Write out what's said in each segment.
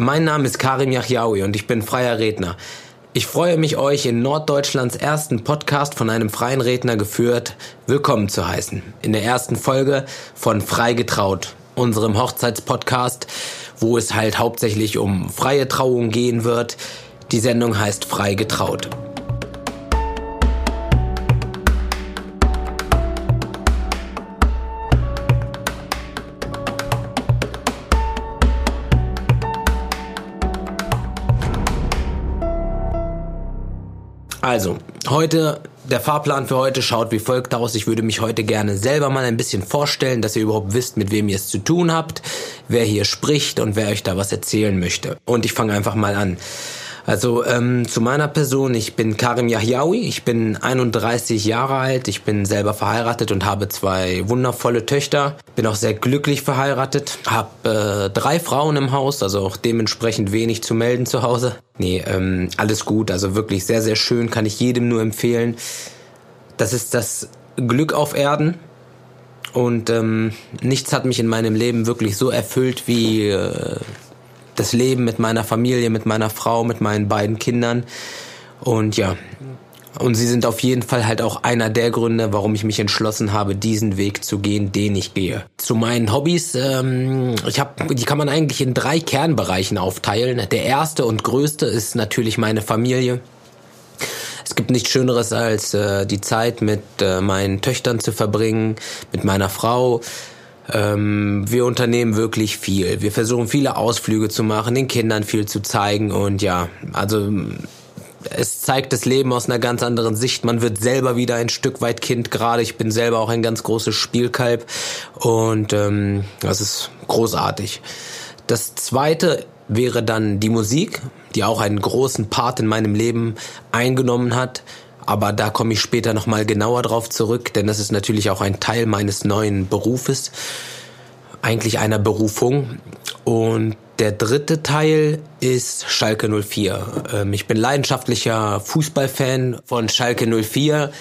Mein Name ist Karim Yahyaoui und ich bin freier Redner. Ich freue mich, euch in Norddeutschlands ersten Podcast von einem freien Redner geführt willkommen zu heißen. In der ersten Folge von Freigetraut, unserem Hochzeitspodcast, wo es halt hauptsächlich um freie Trauung gehen wird. Die Sendung heißt Freigetraut. Also, heute, der Fahrplan für heute schaut wie folgt aus. Ich würde mich heute gerne selber mal ein bisschen vorstellen, dass ihr überhaupt wisst, mit wem ihr es zu tun habt, wer hier spricht und wer euch da was erzählen möchte. Und ich fange einfach mal an. Also ähm, zu meiner Person, ich bin Karim Yahyaoui, ich bin 31 Jahre alt, ich bin selber verheiratet und habe zwei wundervolle Töchter, bin auch sehr glücklich verheiratet, habe äh, drei Frauen im Haus, also auch dementsprechend wenig zu melden zu Hause. Nee, ähm, alles gut, also wirklich sehr, sehr schön, kann ich jedem nur empfehlen. Das ist das Glück auf Erden, und ähm, nichts hat mich in meinem Leben wirklich so erfüllt wie äh, das Leben mit meiner Familie, mit meiner Frau, mit meinen beiden Kindern. Und ja, und sie sind auf jeden Fall halt auch einer der Gründe, warum ich mich entschlossen habe, diesen Weg zu gehen, den ich gehe. Zu meinen Hobbys, ähm, ich habe, die kann man eigentlich in drei Kernbereichen aufteilen. Der erste und größte ist natürlich meine Familie. Es gibt nichts Schöneres als äh, die Zeit mit äh, meinen Töchtern zu verbringen, mit meiner Frau. Ähm, wir unternehmen wirklich viel. Wir versuchen viele Ausflüge zu machen, den Kindern viel zu zeigen und ja, also es zeigt das Leben aus einer ganz anderen Sicht. Man wird selber wieder ein Stück weit Kind gerade. Ich bin selber auch ein ganz großes Spielkalb und ähm, das ist großartig. Das zweite wäre dann die Musik, die auch einen großen Part in meinem Leben eingenommen hat. Aber da komme ich später nochmal genauer drauf zurück, denn das ist natürlich auch ein Teil meines neuen Berufes, eigentlich einer Berufung. Und der dritte Teil ist Schalke 04. Ähm, ich bin leidenschaftlicher Fußballfan von Schalke 04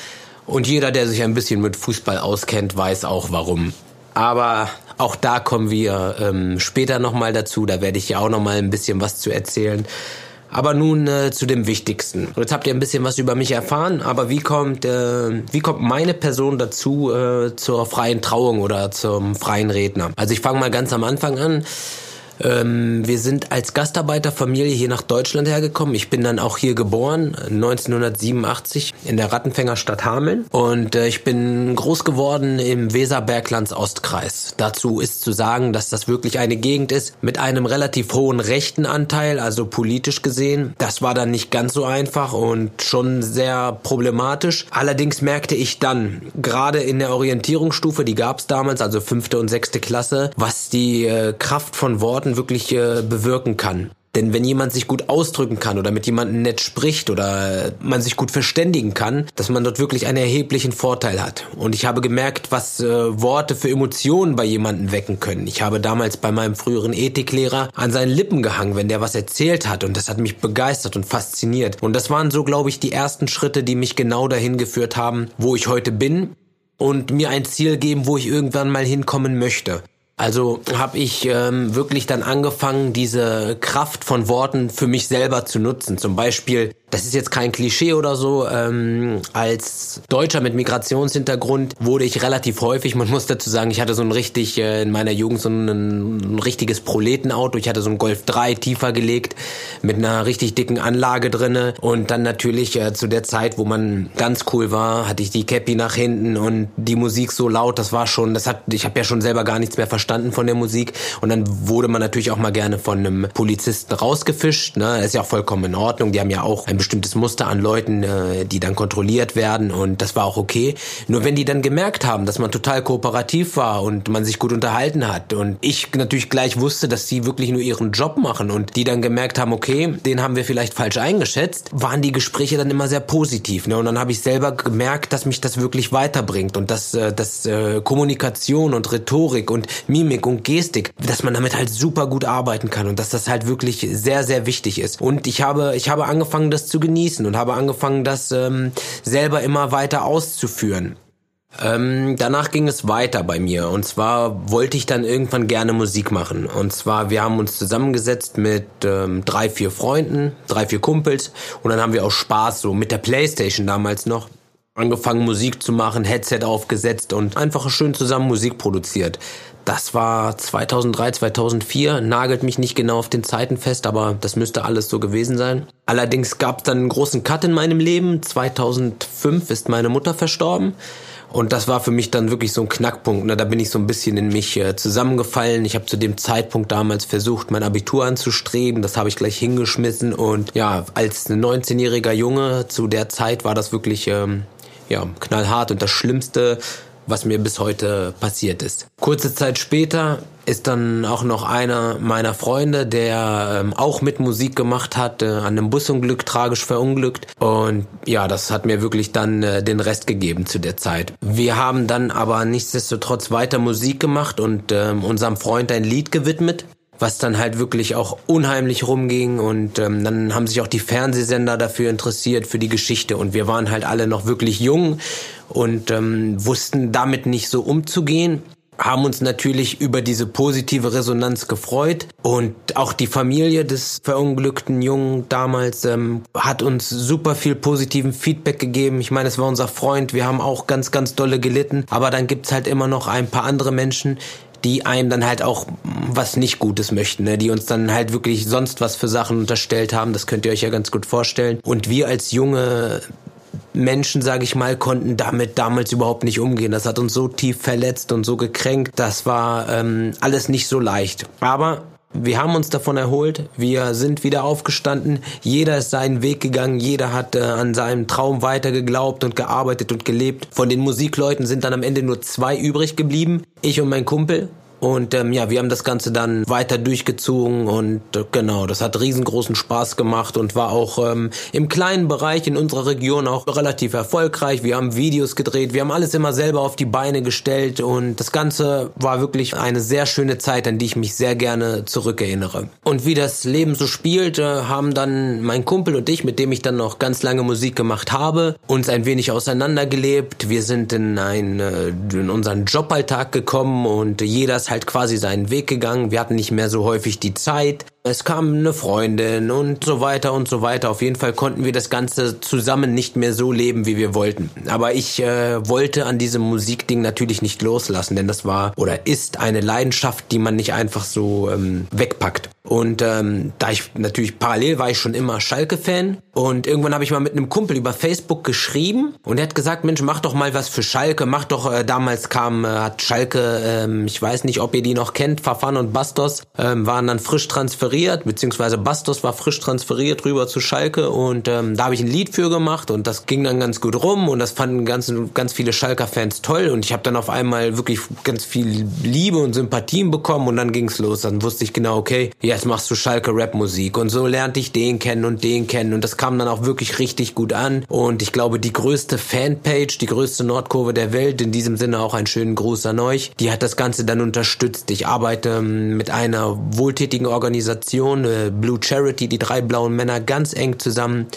und jeder, der sich ein bisschen mit Fußball auskennt, weiß auch warum. Aber auch da kommen wir ähm, später nochmal dazu. Da werde ich ja auch nochmal ein bisschen was zu erzählen. Aber nun äh, zu dem Wichtigsten. Jetzt habt ihr ein bisschen was über mich erfahren, aber wie kommt, äh, wie kommt meine Person dazu äh, zur freien Trauung oder zum freien Redner? Also ich fange mal ganz am Anfang an. Ähm, wir sind als Gastarbeiterfamilie hier nach Deutschland hergekommen. Ich bin dann auch hier geboren, 1987 in der Rattenfängerstadt Hameln. Und äh, ich bin groß geworden im Weserberglands Ostkreis. Dazu ist zu sagen, dass das wirklich eine Gegend ist mit einem relativ hohen rechten Anteil, also politisch gesehen. Das war dann nicht ganz so einfach und schon sehr problematisch. Allerdings merkte ich dann, gerade in der Orientierungsstufe, die gab es damals, also fünfte und sechste Klasse, was die äh, Kraft von Worten Worten wirklich äh, bewirken kann. Denn wenn jemand sich gut ausdrücken kann oder mit jemandem nett spricht oder man sich gut verständigen kann, dass man dort wirklich einen erheblichen Vorteil hat. Und ich habe gemerkt, was äh, Worte für Emotionen bei jemandem wecken können. Ich habe damals bei meinem früheren Ethiklehrer an seinen Lippen gehangen, wenn der was erzählt hat. Und das hat mich begeistert und fasziniert. Und das waren so, glaube ich, die ersten Schritte, die mich genau dahin geführt haben, wo ich heute bin und mir ein Ziel geben, wo ich irgendwann mal hinkommen möchte. Also habe ich ähm, wirklich dann angefangen, diese Kraft von Worten für mich selber zu nutzen. Zum Beispiel das ist jetzt kein Klischee oder so. Ähm, als Deutscher mit Migrationshintergrund wurde ich relativ häufig, man muss dazu sagen, ich hatte so ein richtig, äh, in meiner Jugend so ein, ein richtiges Proletenauto. Ich hatte so ein Golf 3 tiefer gelegt mit einer richtig dicken Anlage drinne. Und dann natürlich äh, zu der Zeit, wo man ganz cool war, hatte ich die Cappy nach hinten und die Musik so laut, das war schon, das hat, ich habe ja schon selber gar nichts mehr verstanden von der Musik. Und dann wurde man natürlich auch mal gerne von einem Polizisten rausgefischt. Ne? Ist ja auch vollkommen in Ordnung. Die haben ja auch ein bestimmtes Muster an Leuten, äh, die dann kontrolliert werden und das war auch okay. Nur wenn die dann gemerkt haben, dass man total kooperativ war und man sich gut unterhalten hat und ich natürlich gleich wusste, dass sie wirklich nur ihren Job machen und die dann gemerkt haben, okay, den haben wir vielleicht falsch eingeschätzt, waren die Gespräche dann immer sehr positiv. Ne? Und dann habe ich selber gemerkt, dass mich das wirklich weiterbringt und dass, äh, dass äh, Kommunikation und Rhetorik und Mimik und Gestik, dass man damit halt super gut arbeiten kann und dass das halt wirklich sehr, sehr wichtig ist. Und ich habe, ich habe angefangen, das zu genießen und habe angefangen, das ähm, selber immer weiter auszuführen. Ähm, danach ging es weiter bei mir. Und zwar wollte ich dann irgendwann gerne Musik machen. Und zwar, wir haben uns zusammengesetzt mit ähm, drei, vier Freunden, drei, vier Kumpels. Und dann haben wir auch Spaß, so mit der Playstation damals noch, angefangen Musik zu machen, Headset aufgesetzt und einfach schön zusammen Musik produziert. Das war 2003, 2004, nagelt mich nicht genau auf den Zeiten fest, aber das müsste alles so gewesen sein. Allerdings gab es dann einen großen Cut in meinem Leben. 2005 ist meine Mutter verstorben. Und das war für mich dann wirklich so ein Knackpunkt. Ne? Da bin ich so ein bisschen in mich äh, zusammengefallen. Ich habe zu dem Zeitpunkt damals versucht, mein Abitur anzustreben. Das habe ich gleich hingeschmissen. Und ja, als 19-jähriger Junge zu der Zeit war das wirklich ähm, ja, knallhart und das Schlimmste, was mir bis heute passiert ist. Kurze Zeit später ist dann auch noch einer meiner Freunde, der ähm, auch mit Musik gemacht hat, äh, an einem Busunglück tragisch verunglückt. Und ja, das hat mir wirklich dann äh, den Rest gegeben zu der Zeit. Wir haben dann aber nichtsdestotrotz weiter Musik gemacht und ähm, unserem Freund ein Lied gewidmet was dann halt wirklich auch unheimlich rumging und ähm, dann haben sich auch die Fernsehsender dafür interessiert für die Geschichte und wir waren halt alle noch wirklich jung und ähm, wussten damit nicht so umzugehen haben uns natürlich über diese positive Resonanz gefreut und auch die Familie des verunglückten Jungen damals ähm, hat uns super viel positiven Feedback gegeben. Ich meine, es war unser Freund, wir haben auch ganz, ganz dolle gelitten, aber dann gibt's halt immer noch ein paar andere Menschen, die einem dann halt auch was nicht Gutes möchten, ne? die uns dann halt wirklich sonst was für Sachen unterstellt haben. Das könnt ihr euch ja ganz gut vorstellen. Und wir als junge Menschen, sage ich mal, konnten damit damals überhaupt nicht umgehen. Das hat uns so tief verletzt und so gekränkt. Das war ähm, alles nicht so leicht. Aber wir haben uns davon erholt, wir sind wieder aufgestanden, jeder ist seinen Weg gegangen, jeder hat äh, an seinem Traum weiter geglaubt und gearbeitet und gelebt. Von den Musikleuten sind dann am Ende nur zwei übrig geblieben, ich und mein Kumpel. Und ähm, ja, wir haben das Ganze dann weiter durchgezogen und äh, genau, das hat riesengroßen Spaß gemacht und war auch ähm, im kleinen Bereich in unserer Region auch relativ erfolgreich. Wir haben Videos gedreht, wir haben alles immer selber auf die Beine gestellt und das Ganze war wirklich eine sehr schöne Zeit, an die ich mich sehr gerne zurückerinnere. Und wie das Leben so spielt, äh, haben dann mein Kumpel und ich, mit dem ich dann noch ganz lange Musik gemacht habe, uns ein wenig auseinandergelebt. Wir sind in, ein, äh, in unseren Joballtag gekommen und jeder ist halt quasi seinen Weg gegangen. Wir hatten nicht mehr so häufig die Zeit. Es kam eine Freundin und so weiter und so weiter. Auf jeden Fall konnten wir das Ganze zusammen nicht mehr so leben, wie wir wollten. Aber ich äh, wollte an diesem Musikding natürlich nicht loslassen, denn das war oder ist eine Leidenschaft, die man nicht einfach so ähm, wegpackt. Und ähm, da ich natürlich parallel war ich schon immer Schalke-Fan. Und irgendwann habe ich mal mit einem Kumpel über Facebook geschrieben. Und er hat gesagt, Mensch, mach doch mal was für Schalke, mach doch, äh, damals kam, äh, hat Schalke, ähm, ich weiß nicht, ob ihr die noch kennt, Fafan und Bastos ähm, waren dann frisch transferiert, beziehungsweise Bastos war frisch transferiert rüber zu Schalke. Und ähm, da habe ich ein Lied für gemacht. Und das ging dann ganz gut rum. Und das fanden ganz, ganz viele Schalker-Fans toll. Und ich habe dann auf einmal wirklich ganz viel Liebe und Sympathien bekommen. Und dann ging's los, dann wusste ich genau, okay, ja, jetzt machst du Schalke Rap-Musik. Und so lernte ich den kennen und den kennen. Und das kam dann auch wirklich richtig gut an. Und ich glaube, die größte Fanpage, die größte Nordkurve der Welt, in diesem Sinne auch einen schönen Gruß an euch, die hat das Ganze dann unterstützt. Ich arbeite ähm, mit einer wohltätigen Organisation, äh, Blue Charity, die drei blauen Männer, ganz eng zusammen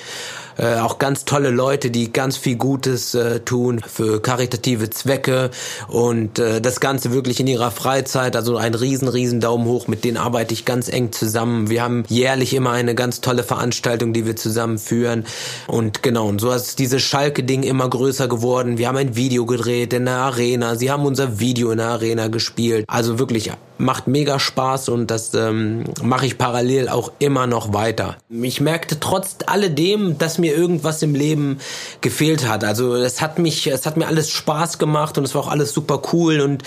äh, auch ganz tolle Leute, die ganz viel Gutes äh, tun für karitative Zwecke und äh, das Ganze wirklich in ihrer Freizeit. Also ein riesen, riesen Daumen hoch. Mit denen arbeite ich ganz eng zusammen. Wir haben jährlich immer eine ganz tolle Veranstaltung, die wir zusammen führen. Und genau, und so ist dieses Schalke-Ding immer größer geworden. Wir haben ein Video gedreht in der Arena. Sie haben unser Video in der Arena gespielt. Also wirklich macht mega Spaß und das ähm, mache ich parallel auch immer noch weiter. Ich merkte trotz alledem, dass mir irgendwas im Leben gefehlt hat. Also es hat mich, es hat mir alles Spaß gemacht und es war auch alles super cool und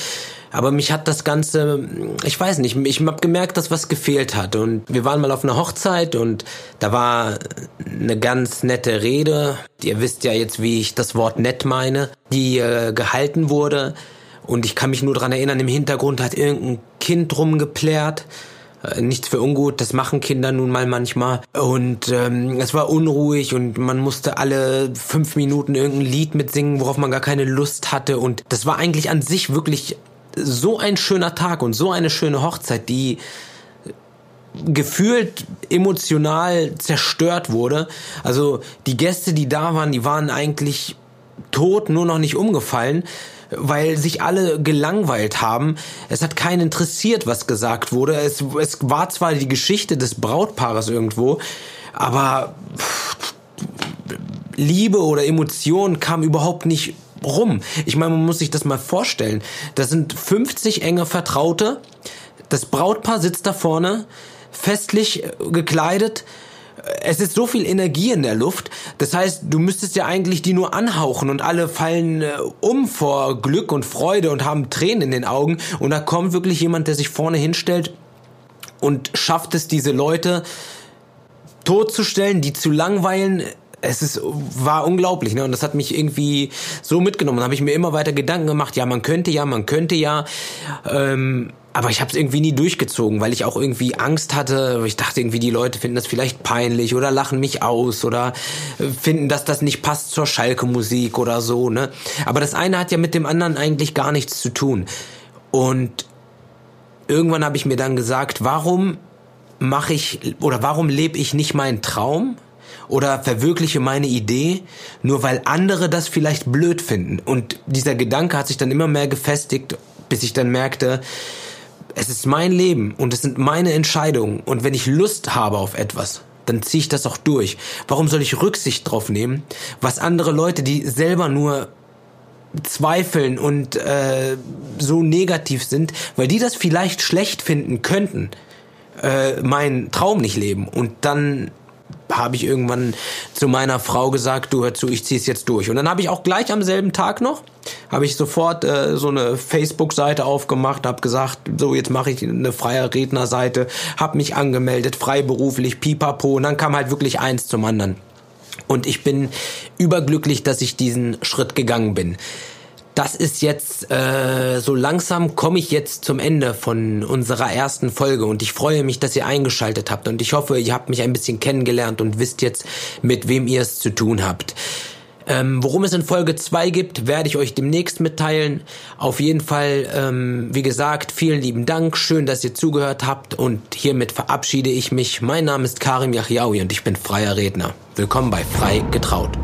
aber mich hat das Ganze, ich weiß nicht, ich habe gemerkt, dass was gefehlt hat. Und wir waren mal auf einer Hochzeit und da war eine ganz nette Rede. Ihr wisst ja jetzt, wie ich das Wort nett meine, die äh, gehalten wurde. Und ich kann mich nur dran erinnern, im Hintergrund hat irgendein Kind rumgeplärt äh, nichts für ungut, das machen Kinder nun mal manchmal. Und ähm, es war unruhig und man musste alle fünf Minuten irgendein Lied mitsingen, worauf man gar keine Lust hatte. Und das war eigentlich an sich wirklich so ein schöner Tag und so eine schöne Hochzeit, die gefühlt emotional zerstört wurde. Also die Gäste, die da waren, die waren eigentlich tot, nur noch nicht umgefallen weil sich alle gelangweilt haben. Es hat keinen interessiert, was gesagt wurde. Es, es war zwar die Geschichte des Brautpaares irgendwo, aber Liebe oder Emotionen kam überhaupt nicht rum. Ich meine, man muss sich das mal vorstellen. Da sind 50 enge Vertraute. Das Brautpaar sitzt da vorne, festlich gekleidet, es ist so viel Energie in der Luft. Das heißt, du müsstest ja eigentlich die nur anhauchen und alle fallen äh, um vor Glück und Freude und haben Tränen in den Augen. Und da kommt wirklich jemand, der sich vorne hinstellt und schafft es, diese Leute totzustellen, die zu langweilen. Es ist, war unglaublich, ne? Und das hat mich irgendwie so mitgenommen. Da habe ich mir immer weiter Gedanken gemacht, ja, man könnte ja, man könnte ja. Ähm, aber ich habe es irgendwie nie durchgezogen, weil ich auch irgendwie Angst hatte. Ich dachte irgendwie, die Leute finden das vielleicht peinlich oder lachen mich aus oder äh, finden, dass das nicht passt zur Schalke-Musik oder so. Ne? Aber das eine hat ja mit dem anderen eigentlich gar nichts zu tun. Und irgendwann habe ich mir dann gesagt, warum mache ich oder warum lebe ich nicht meinen Traum? Oder verwirkliche meine Idee, nur weil andere das vielleicht blöd finden. Und dieser Gedanke hat sich dann immer mehr gefestigt, bis ich dann merkte, es ist mein Leben und es sind meine Entscheidungen. Und wenn ich Lust habe auf etwas, dann ziehe ich das auch durch. Warum soll ich Rücksicht drauf nehmen, was andere Leute, die selber nur zweifeln und äh, so negativ sind, weil die das vielleicht schlecht finden könnten, äh, meinen Traum nicht leben und dann habe ich irgendwann zu meiner Frau gesagt, du hör zu, ich zieh's jetzt durch. Und dann habe ich auch gleich am selben Tag noch, habe ich sofort äh, so eine Facebook-Seite aufgemacht, habe gesagt, so jetzt mache ich eine freie Rednerseite, habe mich angemeldet, freiberuflich, pipapo. Und dann kam halt wirklich eins zum anderen. Und ich bin überglücklich, dass ich diesen Schritt gegangen bin das ist jetzt äh, so langsam komme ich jetzt zum Ende von unserer ersten Folge und ich freue mich, dass ihr eingeschaltet habt und ich hoffe, ihr habt mich ein bisschen kennengelernt und wisst jetzt, mit wem ihr es zu tun habt. Ähm, worum es in Folge 2 gibt, werde ich euch demnächst mitteilen. Auf jeden Fall, ähm, wie gesagt, vielen lieben Dank. Schön, dass ihr zugehört habt und hiermit verabschiede ich mich. Mein Name ist Karim Yachiaoui und ich bin freier Redner. Willkommen bei Frei getraut.